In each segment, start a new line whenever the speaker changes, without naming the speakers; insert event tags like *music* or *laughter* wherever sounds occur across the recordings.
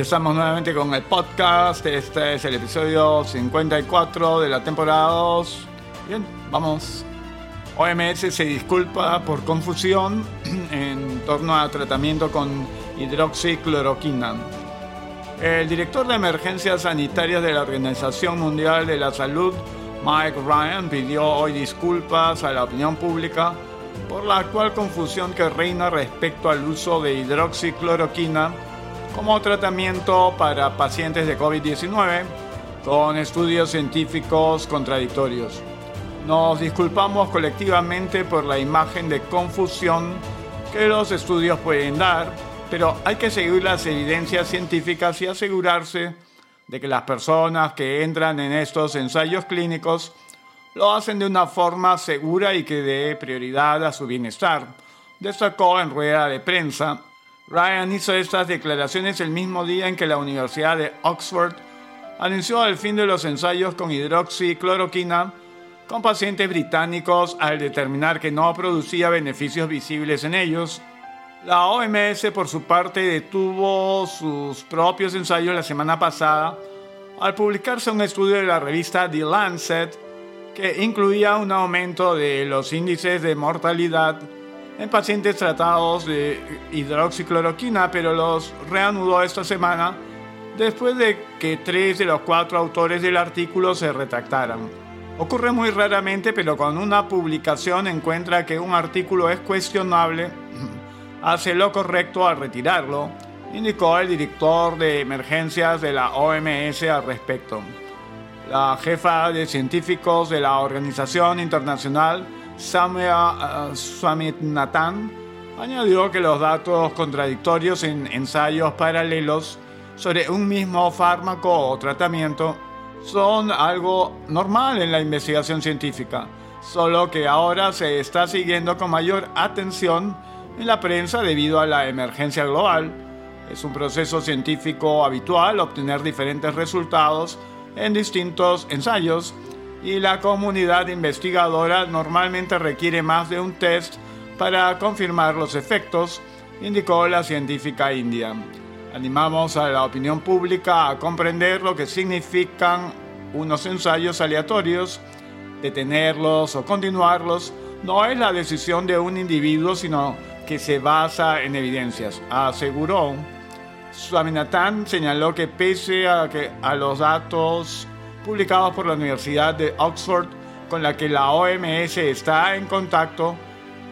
Estamos nuevamente con el podcast. Este es el episodio 54 de la temporada 2. Bien, vamos. OMS se disculpa por confusión *clears throat* en torno a tratamiento con hidroxicloroquina. El director de emergencias sanitarias de la Organización Mundial de la Salud, Mike Ryan, pidió hoy disculpas a la opinión pública por la actual confusión que reina respecto al uso de hidroxicloroquina como tratamiento para pacientes de COVID-19 con estudios científicos contradictorios. Nos disculpamos colectivamente por la imagen de confusión que los estudios pueden dar, pero hay que seguir las evidencias científicas y asegurarse de que las personas que entran en estos ensayos clínicos lo hacen de una forma segura y que dé prioridad a su bienestar, destacó en rueda de prensa Ryan hizo estas declaraciones el mismo día en que la Universidad de Oxford anunció el fin de los ensayos con hidroxicloroquina con pacientes británicos al determinar que no producía beneficios visibles en ellos. La OMS, por su parte, detuvo sus propios ensayos la semana pasada al publicarse un estudio de la revista The Lancet que incluía un aumento de los índices de mortalidad en pacientes tratados de hidroxicloroquina, pero los reanudó esta semana después de que tres de los cuatro autores del artículo se retractaran. Ocurre muy raramente, pero cuando una publicación encuentra que un artículo es cuestionable, *clears throat* hace lo correcto al retirarlo, indicó el director de emergencias de la OMS al respecto. La jefa de científicos de la Organización Internacional Samia Swaminathan añadió que los datos contradictorios en ensayos paralelos sobre un mismo fármaco o tratamiento son algo normal en la investigación científica, solo que ahora se está siguiendo con mayor atención en la prensa debido a la emergencia global. Es un proceso científico habitual obtener diferentes resultados en distintos ensayos y la comunidad investigadora normalmente requiere más de un test para confirmar los efectos, indicó la científica india. Animamos a la opinión pública a comprender lo que significan unos ensayos aleatorios. Detenerlos o continuarlos no es la decisión de un individuo, sino que se basa en evidencias, aseguró. Swaminathan señaló que pese a que a los datos publicados por la Universidad de Oxford con la que la OMS está en contacto,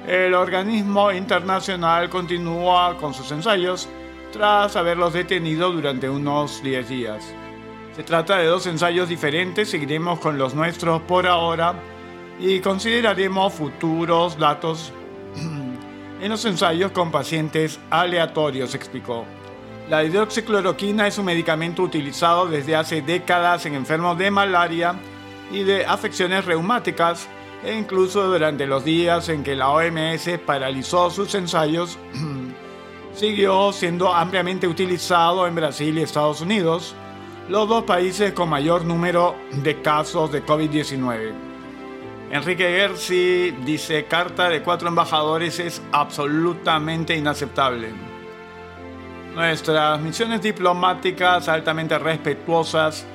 el organismo internacional continúa con sus ensayos tras haberlos detenido durante unos 10 días. Se trata de dos ensayos diferentes, seguiremos con los nuestros por ahora y consideraremos futuros datos *clears throat* en los ensayos con pacientes aleatorios, explicó. La hidroxicloroquina es un medicamento utilizado desde hace décadas en enfermos de malaria y de afecciones reumáticas e incluso durante los días en que la OMS paralizó sus ensayos, *clears throat* siguió siendo ampliamente utilizado en Brasil y Estados Unidos, los dos países con mayor número de casos de COVID-19. Enrique Gersi dice, carta de cuatro embajadores es absolutamente inaceptable. Nuestras misiones diplomáticas altamente respetuosas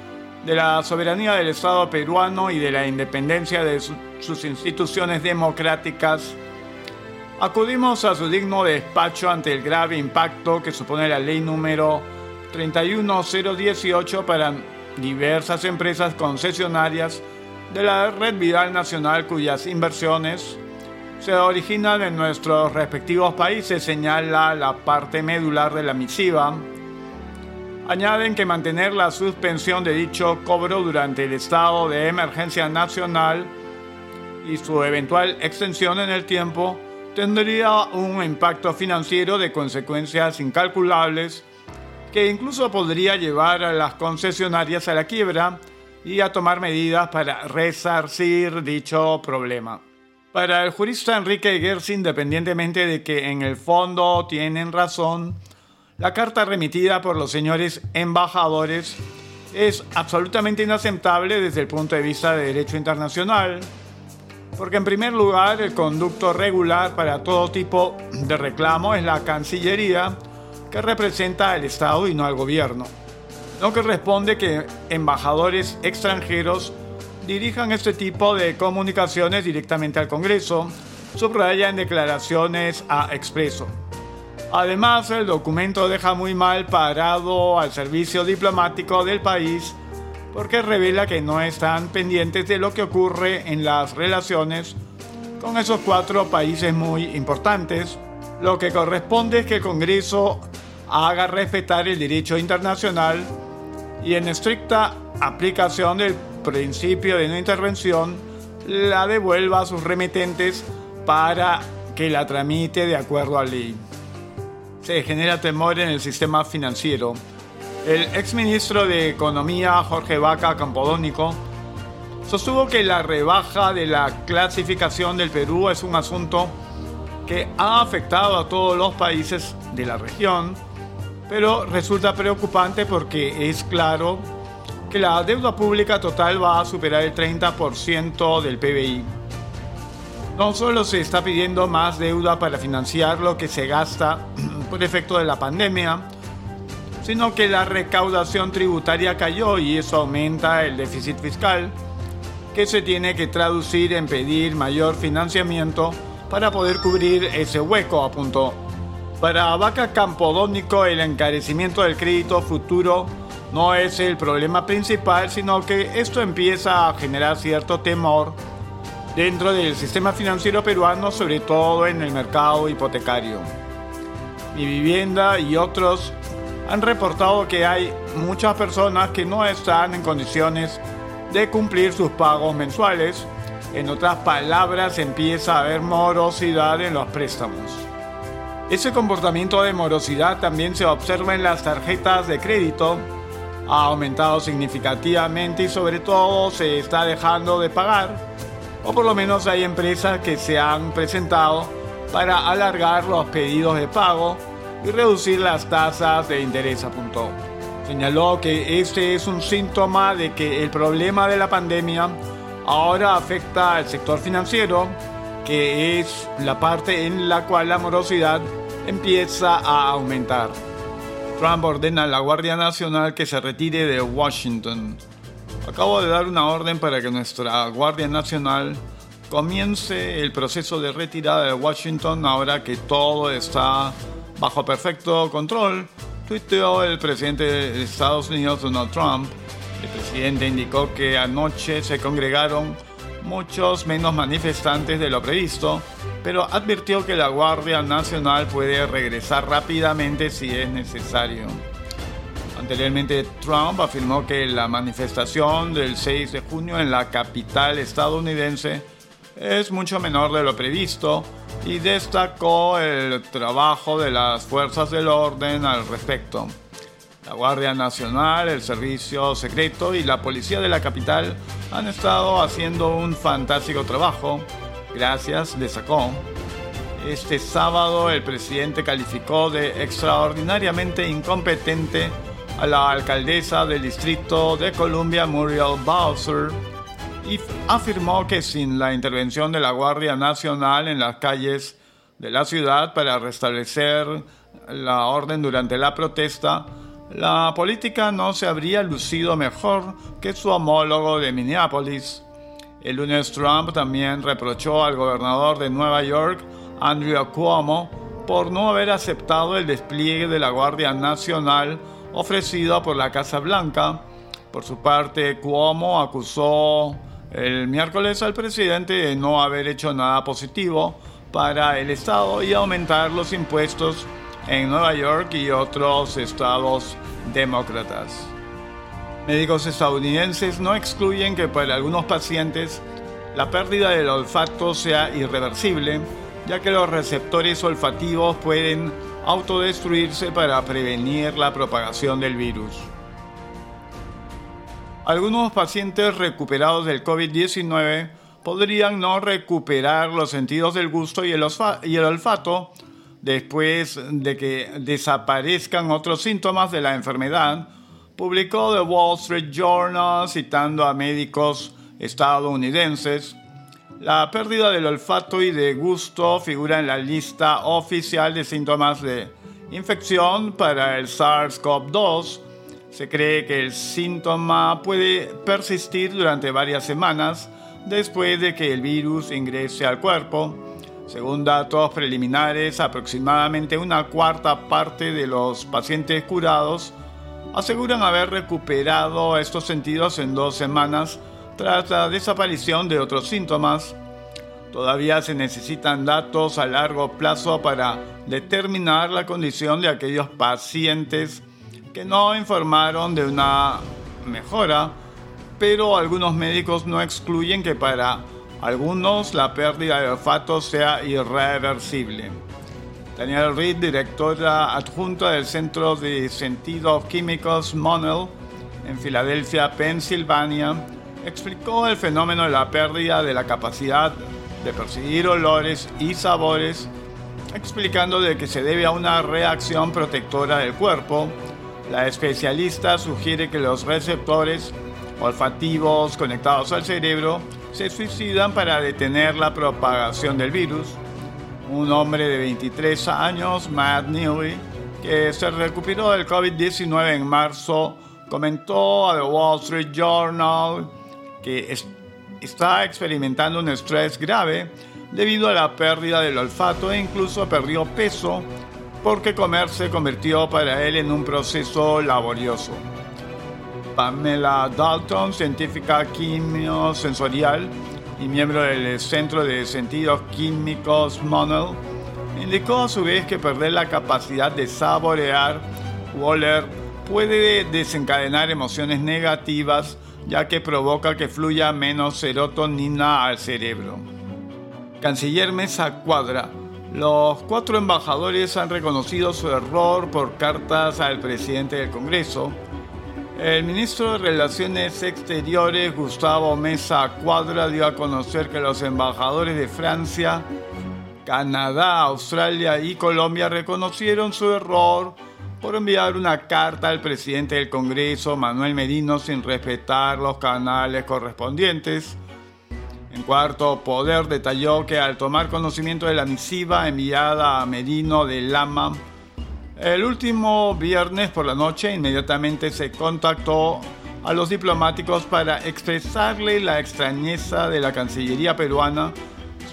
de la soberanía del Estado peruano y de la independencia de sus instituciones democráticas, acudimos a su digno despacho ante el grave impacto que supone la ley número 31018 para diversas empresas concesionarias de la Red Vidal Nacional cuyas inversiones se originan en nuestros respectivos países, señala la parte medular de la misiva. Añaden que mantener la suspensión de dicho cobro durante el estado de emergencia nacional y su eventual extensión en el tiempo tendría un impacto financiero de consecuencias incalculables que incluso podría llevar a las concesionarias a la quiebra y a tomar medidas para resarcir dicho problema. Para el jurista Enrique Gersi, independientemente de que en el fondo tienen razón, la carta remitida por los señores embajadores es absolutamente inaceptable desde el punto de vista de derecho internacional, porque en primer lugar el conducto regular para todo tipo de reclamo es la Cancillería, que representa al Estado y no al gobierno. No corresponde que embajadores extranjeros dirijan este tipo de comunicaciones directamente al Congreso, subraya en declaraciones a Expreso. Además, el documento deja muy mal parado al servicio diplomático del país porque revela que no están pendientes de lo que ocurre en las relaciones con esos cuatro países muy importantes. Lo que corresponde es que el Congreso haga respetar el derecho internacional y en estricta aplicación del principio de no intervención la devuelva a sus remitentes para que la tramite de acuerdo a ley. Se genera temor en el sistema financiero el exministro de Economía Jorge Vaca Campodónico sostuvo que la rebaja de la clasificación del Perú es un asunto que ha afectado a todos los países de la región, pero resulta preocupante porque es claro que la deuda pública total va a superar el 30% del PBI. No solo se está pidiendo más deuda para financiar lo que se gasta *clears throat* por efecto de la pandemia, sino que la recaudación tributaria cayó y eso aumenta el déficit fiscal, que se tiene que traducir en pedir mayor financiamiento para poder cubrir ese hueco, apuntó. Para Vaca Campodónico, el encarecimiento del crédito futuro no es el problema principal, sino que esto empieza a generar cierto temor dentro del sistema financiero peruano, sobre todo en el mercado hipotecario. Mi vivienda y otros han reportado que hay muchas personas que no están en condiciones de cumplir sus pagos mensuales. En otras palabras, empieza a haber morosidad en los préstamos. Ese comportamiento de morosidad también se observa en las tarjetas de crédito. Ha aumentado significativamente y sobre todo se está dejando de pagar. O por lo menos hay empresas que se han presentado para alargar los pedidos de pago y reducir las tasas de interés, apuntó. Señaló que este es un síntoma de que el problema de la pandemia ahora afecta al sector financiero, que es la parte en la cual la morosidad empieza a aumentar. Trump ordena a la Guardia Nacional que se retire de Washington. Acabo de dar una orden para que nuestra Guardia Nacional comience el proceso de retirada de Washington ahora que todo está bajo perfecto control, tuiteó el presidente de Estados Unidos, Donald Trump. El presidente indicó que anoche se congregaron muchos menos manifestantes de lo previsto, pero advirtió que la Guardia Nacional puede regresar rápidamente si es necesario. Anteriormente, Trump afirmó que la manifestación del 6 de junio en la capital estadounidense es mucho menor de lo previsto y destacó el trabajo de las fuerzas del orden al respecto. La Guardia Nacional, el Servicio Secreto y la Policía de la capital han estado haciendo un fantástico trabajo. Gracias, destacó. Este sábado el presidente calificó de extraordinariamente incompetente a la alcaldesa del distrito de Columbia, Muriel Bowser, y afirmó que sin la intervención de la Guardia Nacional en las calles de la ciudad para restablecer la orden durante la protesta, la política no se habría lucido mejor que su homólogo de Minneapolis. El lunes Trump también reprochó al gobernador de Nueva York, Andrew Cuomo, por no haber aceptado el despliegue de la Guardia Nacional ofrecido por la Casa Blanca. Por su parte, Cuomo acusó el miércoles al presidente de no haber hecho nada positivo para el Estado y aumentar los impuestos en Nueva York y otros estados demócratas. Médicos estadounidenses no excluyen que para algunos pacientes la pérdida del olfato sea irreversible, ya que los receptores olfativos pueden autodestruirse para prevenir la propagación del virus. Algunos pacientes recuperados del COVID-19 podrían no recuperar los sentidos del gusto y el, olfato después de que desaparezcan otros síntomas de la enfermedad, publicó The Wall Street Journal citando a médicos estadounidenses. La pérdida del olfato y de gusto figura en la lista oficial de síntomas de infección para el SARS-CoV-2. Se cree que el síntoma puede persistir durante varias semanas después de que el virus ingrese al cuerpo. Según datos preliminares, aproximadamente una cuarta parte de los pacientes curados aseguran haber recuperado estos sentidos en dos semanas tras la desaparición de otros síntomas. Todavía se necesitan datos a largo plazo para determinar la condición de aquellos pacientes que no informaron de una mejora, pero algunos médicos no excluyen que para algunos la pérdida de olfato sea irreversible. Daniel Reed, directora adjunta del Centro de Sentidos Químicos Monell en Filadelfia, Pensilvania, explicó el fenómeno de la pérdida de la capacidad de percibir olores y sabores, explicando de que se debe a una reacción protectora del cuerpo. La especialista sugiere que los receptores olfativos conectados al cerebro se suicidan para detener la propagación del virus. Un hombre de 23 años, Matt Neely, que se recuperó del COVID-19 en marzo, comentó a The Wall Street Journal que está experimentando un estrés grave debido a la pérdida del olfato e incluso perdió peso porque comer se convirtió para él en un proceso laborioso. Pamela Dalton, científica quimio-sensorial y miembro del Centro de Sentidos Químicos Monell, indicó a su vez que perder la capacidad de saborear o oler puede desencadenar emociones negativas ya que provoca que fluya menos serotonina al cerebro. Canciller Mesa Cuadra. Los cuatro embajadores han reconocido su error por cartas al presidente del Congreso. El ministro de Relaciones Exteriores, Gustavo Mesa Cuadra, dio a conocer que los embajadores de Francia, Canadá, Australia y Colombia reconocieron su error por enviar una carta al presidente del Congreso, Manuel Merino, sin respetar los canales correspondientes. En cuarto poder detalló que al tomar conocimiento de la misiva enviada a Merino de Lama, el último viernes por la noche inmediatamente se contactó a los diplomáticos para expresarle la extrañeza de la Cancillería peruana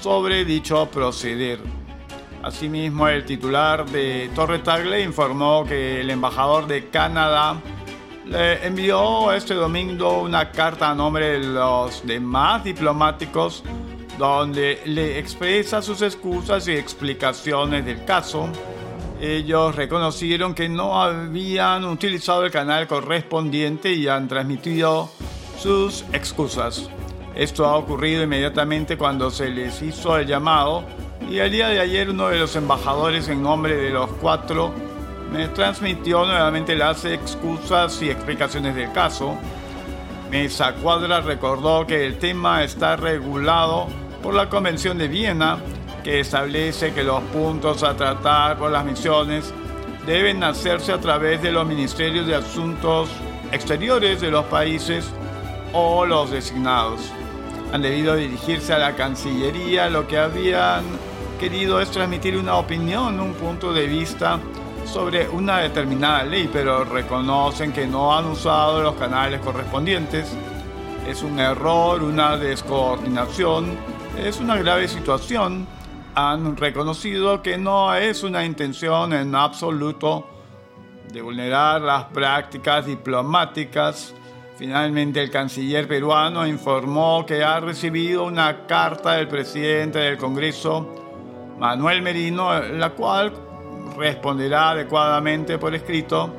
sobre dicho proceder. Asimismo, el titular de Torre Tagle informó que el embajador de Canadá le envió este domingo una carta a nombre de los demás diplomáticos donde le expresa sus excusas y explicaciones del caso. Ellos reconocieron que no habían utilizado el canal correspondiente y han transmitido sus excusas. Esto ha ocurrido inmediatamente cuando se les hizo el llamado y el día de ayer uno de los embajadores en nombre de los cuatro me transmitió nuevamente las excusas y explicaciones del caso. Mesa Cuadra recordó que el tema está regulado por la Convención de Viena, que establece que los puntos a tratar por las misiones deben hacerse a través de los ministerios de asuntos exteriores de los países o los designados. Han debido dirigirse a la Cancillería, lo que habían querido es transmitir una opinión, un punto de vista sobre una determinada ley, pero reconocen que no han usado los canales correspondientes. Es un error, una descoordinación, es una grave situación. Han reconocido que no es una intención en absoluto de vulnerar las prácticas diplomáticas. Finalmente el canciller peruano informó que ha recibido una carta del presidente del Congreso Manuel Merino, la cual responderá adecuadamente por escrito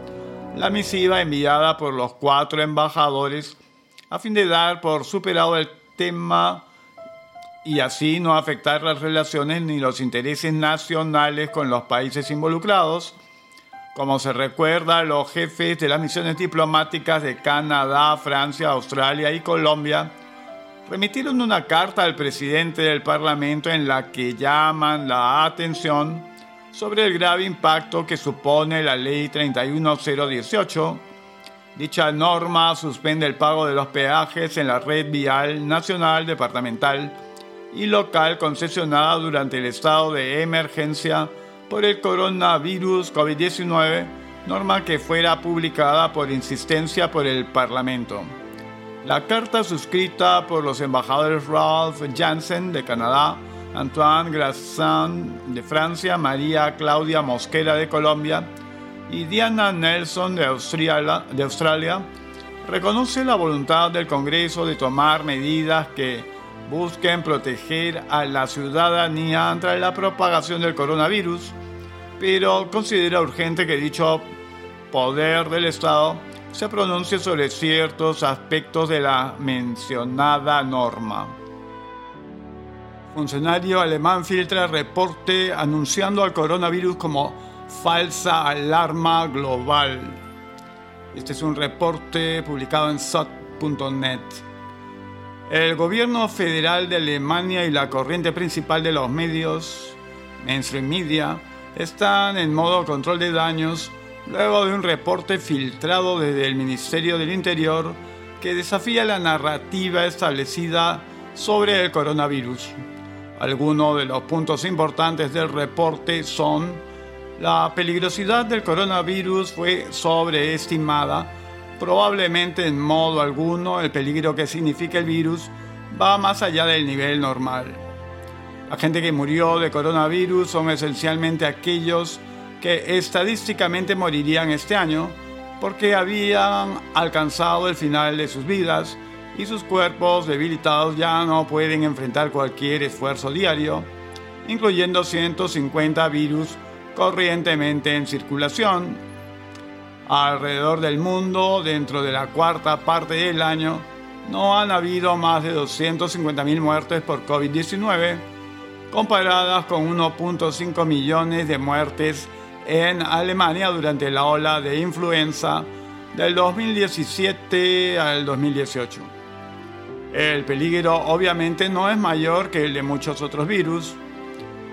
la misiva enviada por los cuatro embajadores a fin de dar por superado el tema y así no afectar las relaciones ni los intereses nacionales con los países involucrados. Como se recuerda, los jefes de las misiones diplomáticas de Canadá, Francia, Australia y Colombia remitieron una carta al presidente del Parlamento en la que llaman la atención sobre el grave impacto que supone la ley 31018. Dicha norma suspende el pago de los peajes en la red vial nacional, departamental y local concesionada durante el estado de emergencia por el coronavirus COVID-19, norma que fuera publicada por insistencia por el Parlamento. La carta suscrita por los embajadores Ralph Janssen de Canadá, Antoine Grassin de Francia, María Claudia Mosquera de Colombia y Diana Nelson de Australia, de Australia reconoce la voluntad del Congreso de tomar medidas que busquen proteger a la ciudadanía ante la propagación del coronavirus, pero considera urgente que dicho poder del Estado se pronuncie sobre ciertos aspectos de la mencionada norma. Funcionario alemán filtra reporte anunciando al coronavirus como falsa alarma global. Este es un reporte publicado en SOT.net. El gobierno federal de Alemania y la corriente principal de los medios, mainstream media, están en modo control de daños luego de un reporte filtrado desde el Ministerio del Interior que desafía la narrativa establecida sobre el coronavirus. Algunos de los puntos importantes del reporte son la peligrosidad del coronavirus fue sobreestimada, probablemente en modo alguno el peligro que significa el virus va más allá del nivel normal. La gente que murió de coronavirus son esencialmente aquellos que estadísticamente morirían este año porque habían alcanzado el final de sus vidas y sus cuerpos debilitados ya no pueden enfrentar cualquier esfuerzo diario, incluyendo 150 virus corrientemente en circulación. Alrededor del mundo, dentro de la cuarta parte del año, no han habido más de 250.000 muertes por COVID-19, comparadas con 1.5 millones de muertes en Alemania durante la ola de influenza del 2017 al 2018. El peligro obviamente no es mayor que el de muchos otros virus.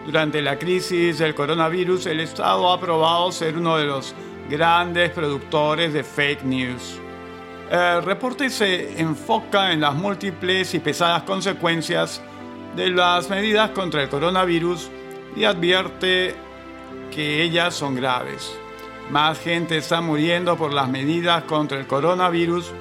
Durante la crisis del coronavirus, el Estado ha probado ser uno de los grandes productores de fake news. El reporte se enfoca en las múltiples y pesadas consecuencias de las medidas contra el coronavirus y advierte que ellas son graves. Más gente está muriendo por las medidas contra el coronavirus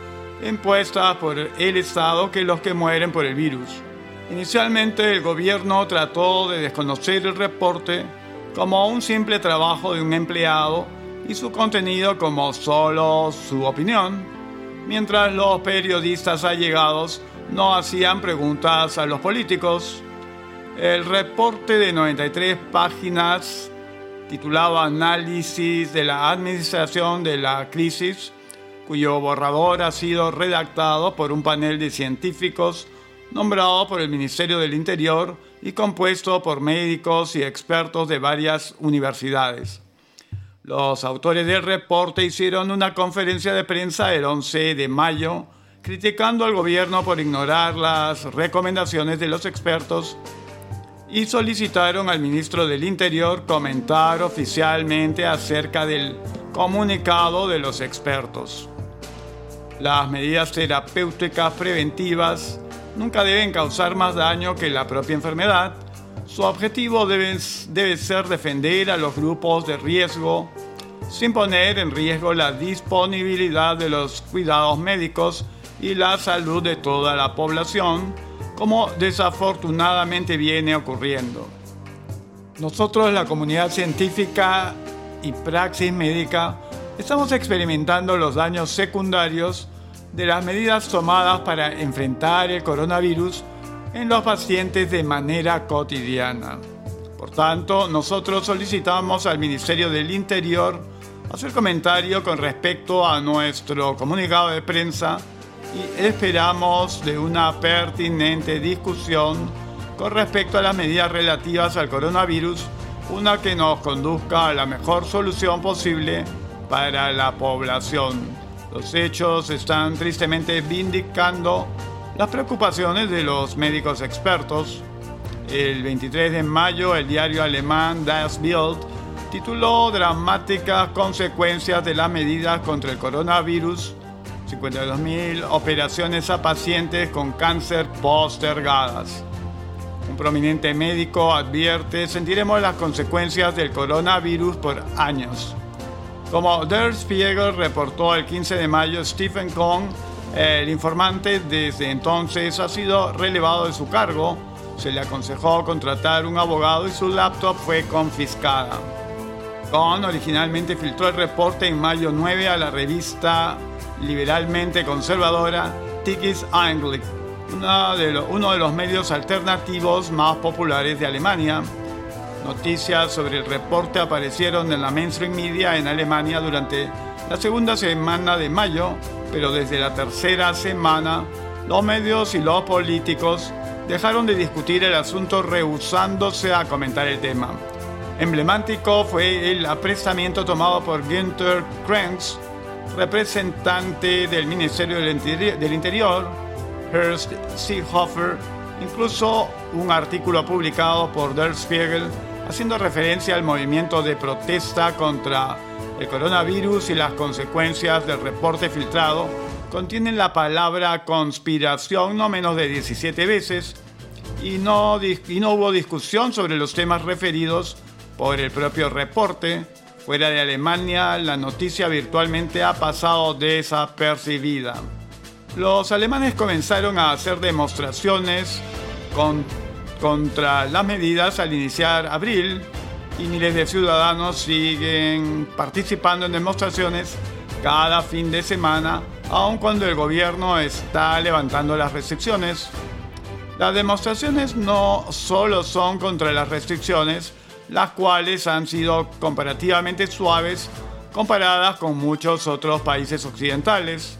impuestas por el Estado que los que mueren por el virus. Inicialmente el gobierno trató de desconocer el reporte como un simple trabajo de un empleado y su contenido como solo su opinión, mientras los periodistas allegados no hacían preguntas a los políticos. El reporte de 93 páginas titulado Análisis de la Administración de la Crisis, cuyo borrador ha sido redactado por un panel de científicos nombrado por el Ministerio del Interior y compuesto por médicos y expertos de varias universidades. Los autores del reporte hicieron una conferencia de prensa el 11 de mayo criticando al gobierno por ignorar las recomendaciones de los expertos y solicitaron al ministro del Interior comentar oficialmente acerca del comunicado de los expertos. Las medidas terapéuticas preventivas nunca deben causar más daño que la propia enfermedad. Su objetivo debe, ser defender a los grupos de riesgo sin poner en riesgo la disponibilidad de los cuidados médicos y la salud de toda la población como desafortunadamente viene ocurriendo. Nosotros, la comunidad científica y praxis médica, estamos experimentando los daños secundarios de las medidas tomadas para enfrentar el coronavirus en los pacientes de manera cotidiana. Por tanto, nosotros solicitamos al Ministerio del Interior hacer comentario con respecto a nuestro comunicado de prensa y esperamos de una pertinente discusión con respecto a las medidas relativas al coronavirus, una que nos conduzca a la mejor solución posible para la población. Los hechos están tristemente vindicando las preocupaciones de los médicos expertos. El 23 de mayo, el diario alemán Das Bild tituló Dramáticas consecuencias de las medidas contra el coronavirus 52.000 operaciones a pacientes con cáncer postergadas. Un prominente médico advierte, sentiremos las consecuencias del coronavirus por años. Como Der Spiegel reportó el 15 de mayo, Stephen Kong, el informante desde entonces ha sido relevado de su cargo, se le aconsejó contratar un abogado y su laptop fue confiscada. Kong originalmente filtró el reporte en mayo 9 a la revista liberalmente conservadora Tikis Anglik, uno de los medios alternativos más populares de Alemania Noticias sobre el reporte aparecieron en la mainstream media en Alemania durante la segunda semana de mayo, pero desde la tercera semana los medios y los políticos dejaron de discutir el asunto rehusándose a comentar el tema. Emblemático fue el apresamiento tomado por Günther Krenz, representante del Ministerio del Interior, Horst Seehofer, incluso un artículo publicado por Der Spiegel haciendo referencia al movimiento de protesta contra el coronavirus y las consecuencias del reporte filtrado, contienen la palabra conspiración no menos de 17 veces y no, y no hubo discusión sobre los temas referidos por el propio reporte. Fuera de Alemania, la noticia virtualmente ha pasado desapercibida. Los alemanes comenzaron a hacer demostraciones con contra las medidas al iniciar abril y miles de ciudadanos siguen participando en demostraciones cada fin de semana, aun cuando el gobierno está levantando las restricciones. Las demostraciones no solo son contra las restricciones, las cuales han sido comparativamente suaves comparadas con muchos otros países occidentales.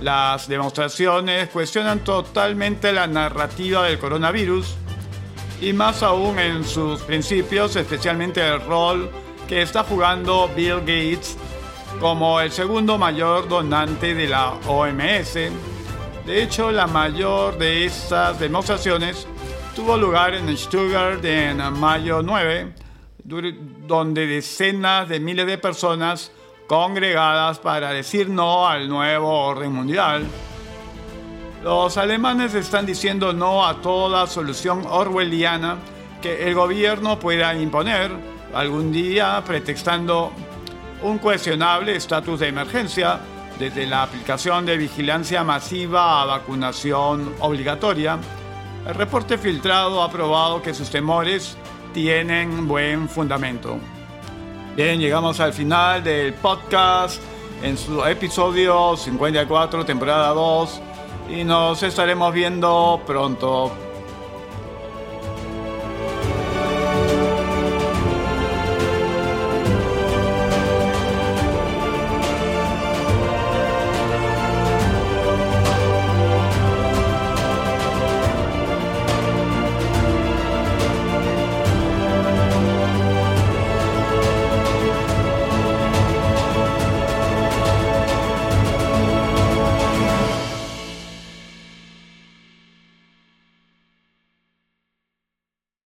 Las demostraciones cuestionan totalmente la narrativa del coronavirus, y más aún en sus principios, especialmente el rol que está jugando Bill Gates como el segundo mayor donante de la OMS. De hecho, la mayor de estas demostraciones tuvo lugar en Stuttgart en mayo 9, donde decenas de miles de personas congregadas para decir no al nuevo orden mundial. Los alemanes están diciendo no a toda solución orwelliana que el gobierno pueda imponer algún día pretextando un cuestionable estatus de emergencia, desde la aplicación de vigilancia masiva a vacunación obligatoria. El reporte filtrado ha probado que sus temores tienen buen fundamento. Bien, llegamos al final del podcast en su episodio 54, temporada 2 y nos estaremos viendo pronto.